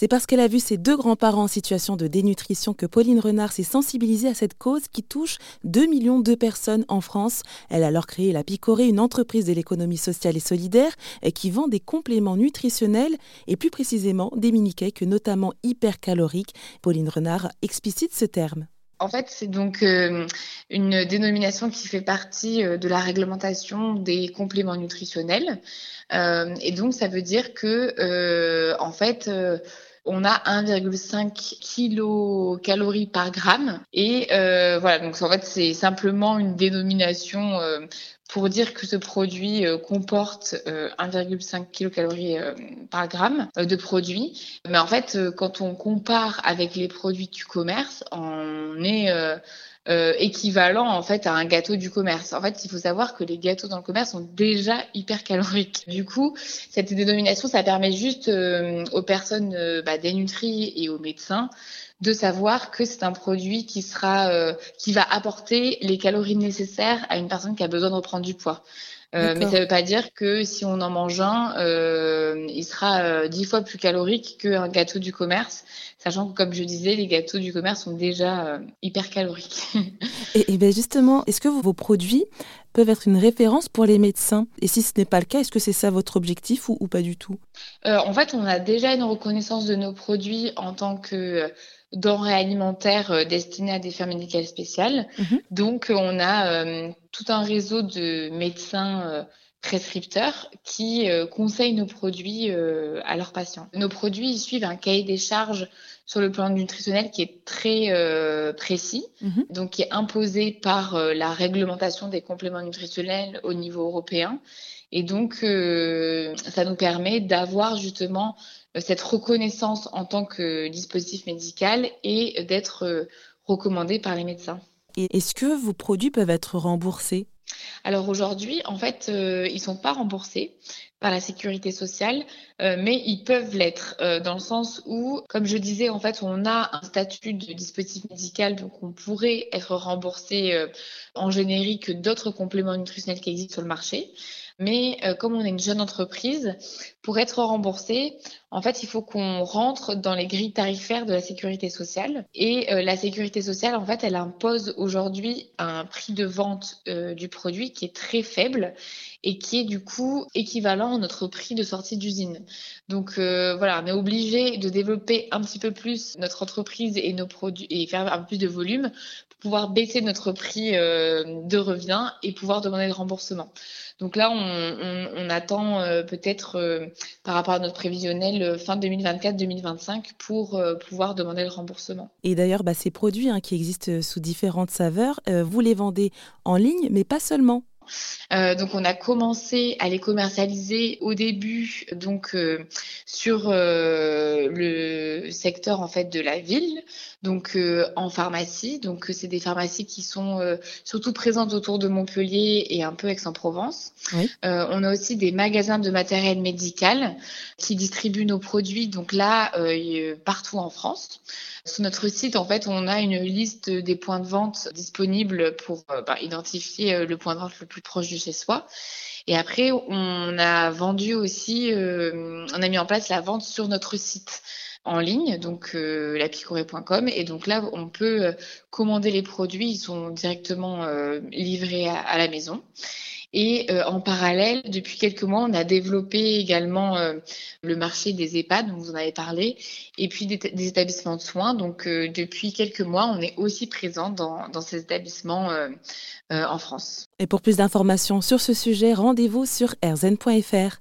C'est parce qu'elle a vu ses deux grands-parents en situation de dénutrition que Pauline Renard s'est sensibilisée à cette cause qui touche 2 millions de personnes en France. Elle a alors créé la Picorée, une entreprise de l'économie sociale et solidaire qui vend des compléments nutritionnels et plus précisément des mini-cakes notamment hypercaloriques. Pauline Renard explicite ce terme. En fait, c'est donc euh, une dénomination qui fait partie euh, de la réglementation des compléments nutritionnels. Euh, et donc, ça veut dire que, en fait, on a 1,5 kilocalories par gramme. Et voilà, donc en fait, c'est simplement une dénomination pour dire que ce produit euh, comporte 1,5 euh, kilocalories euh, par gramme de produit. Mais en fait, quand on compare avec les produits du commerce, on est équivalent en fait à un gâteau du commerce. En fait, il faut savoir que les gâteaux dans le commerce sont déjà hyper caloriques. Du coup, cette dénomination, ça permet juste aux personnes bah, dénutries et aux médecins de savoir que c'est un produit qui sera, euh, qui va apporter les calories nécessaires à une personne qui a besoin de reprendre du poids. Euh, mais ça ne veut pas dire que si on en mange un, euh, il sera dix fois plus calorique qu'un gâteau du commerce, sachant que, comme je disais, les gâteaux du commerce sont déjà hyper caloriques. et, et ben justement, est-ce que vos produits peuvent être une référence pour les médecins? Et si ce n'est pas le cas, est-ce que c'est ça votre objectif ou, ou pas du tout? En fait, on a déjà une reconnaissance de nos produits en tant que denrées alimentaires euh, destinées à des fins médicales spéciales. Mhm. Donc, on a euh, tout un réseau de médecins euh, prescripteurs qui conseillent nos produits à leurs patients. Nos produits suivent un cahier des charges sur le plan nutritionnel qui est très précis, mhm. donc qui est imposé par la réglementation des compléments nutritionnels au niveau européen. Et donc, ça nous permet d'avoir justement euh, cette reconnaissance en tant que dispositif médical et d'être euh, recommandé par les médecins. Est-ce que vos produits peuvent être remboursés? Alors aujourd'hui, en fait, euh, ils ne sont pas remboursés par la sécurité sociale, mais ils peuvent l'être dans le sens où, comme je disais, en fait, on a un statut de dispositif médical, donc on pourrait être remboursé en générique d'autres compléments nutritionnels qui existent sur le marché. Mais euh, comme on est une jeune entreprise, pour être remboursé, en fait, il faut qu'on rentre dans les grilles tarifaires de la sécurité sociale. Et euh, la sécurité sociale, en fait, elle impose aujourd'hui un prix de vente euh, du produit qui est très faible et qui est du coup équivalent à notre prix de sortie d'usine. Donc voilà, on est obligé de développer un petit peu plus notre entreprise et nos produits et faire un peu plus de volume pour pouvoir baisser notre prix de revient et pouvoir demander le remboursement. Donc là, on, attend euh, peut-être euh, par rapport à notre prévisionnel euh, fin 2024-2025 pour pouvoir demander le remboursement. Et d'ailleurs, bah, ces produits hein, qui existent sous différentes saveurs, vous les vendez en ligne, mais pas seulement. Euh, donc on a commencé à les commercialiser au début donc euh, sur euh, le secteur en fait de la ville, donc en pharmacie. Donc c'est des pharmacies qui sont surtout présentes autour de Montpellier et un peu Aix-en-Provence. on a aussi des magasins de matériel médical qui distribuent nos produits donc là partout en France. Sur notre site, en fait, on a une liste des points de vente disponibles pour bah, identifier le point de vente le plus proche de chez soi. Et après, on a vendu aussi, euh, on a mis en place la vente sur notre site en ligne, donc euh, lapicoré.com. Et donc là, on peut euh, commander les produits, ils sont directement euh, livrés à, la maison. Et en parallèle, depuis quelques mois, on a développé également le marché des EHPAD, dont vous en avez parlé, et puis des, établissements de soins. Donc depuis quelques mois, on est aussi présent dans, dans ces établissements en France. Et pour plus d'informations sur ce sujet, rendez-vous sur rzn.fr.